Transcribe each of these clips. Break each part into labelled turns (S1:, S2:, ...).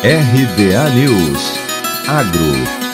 S1: RBA News. Agro.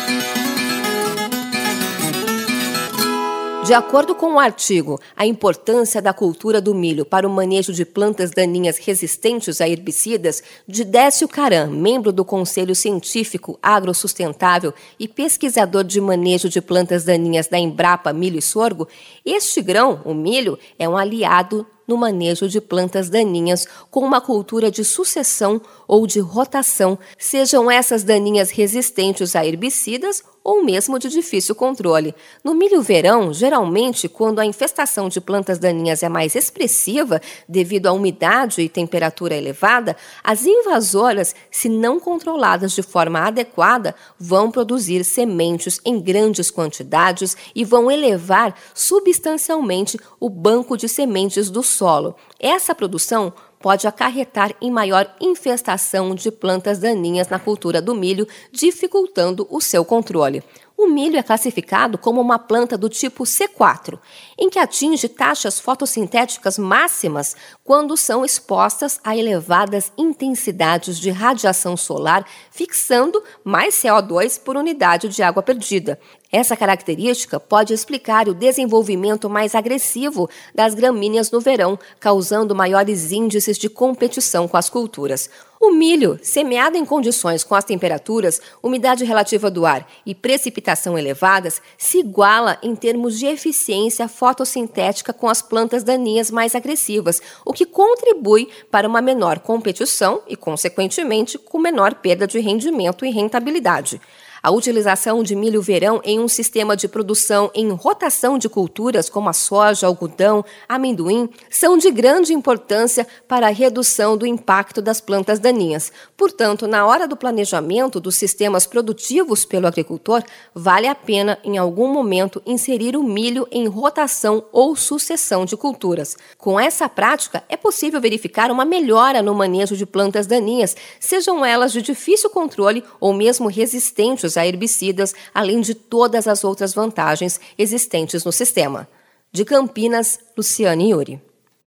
S2: De acordo com o artigo A importância da cultura do milho para o manejo de plantas daninhas resistentes a herbicidas, de Décio Caram, membro do Conselho Científico Agrosustentável e pesquisador de manejo de plantas daninhas da Embrapa Milho e Sorgo, este grão, o milho, é um aliado no manejo de plantas daninhas com uma cultura de sucessão ou de rotação, sejam essas daninhas resistentes a herbicidas ou mesmo de difícil controle. No milho verão, geralmente, quando a infestação de plantas daninhas é mais expressiva devido à umidade e temperatura elevada, as invasoras, se não controladas de forma adequada, vão produzir sementes em grandes quantidades e vão elevar substancialmente o banco de sementes do solo. Essa produção pode acarretar em maior infestação de plantas daninhas na cultura do milho, dificultando o seu controle. O milho é classificado como uma planta do tipo C4, em que atinge taxas fotossintéticas máximas quando são expostas a elevadas intensidades de radiação solar, fixando mais CO2 por unidade de água perdida. Essa característica pode explicar o desenvolvimento mais agressivo das gramíneas no verão, causando maiores índices de competição com as culturas. O milho, semeado em condições com as temperaturas, umidade relativa do ar e precipitação elevadas, se iguala em termos de eficiência fotossintética com as plantas daninhas mais agressivas, o que contribui para uma menor competição e, consequentemente, com menor perda de rendimento e rentabilidade. A utilização de milho verão em um sistema de produção em rotação de culturas como a soja, algodão, amendoim são de grande importância para a redução do impacto das plantas daninhas. Portanto, na hora do planejamento dos sistemas produtivos pelo agricultor, vale a pena em algum momento inserir o milho em rotação ou sucessão de culturas. Com essa prática, é possível verificar uma melhora no manejo de plantas daninhas, sejam elas de difícil controle ou mesmo resistentes a herbicidas, além de todas as outras vantagens existentes no sistema. De Campinas, Luciane Yuri.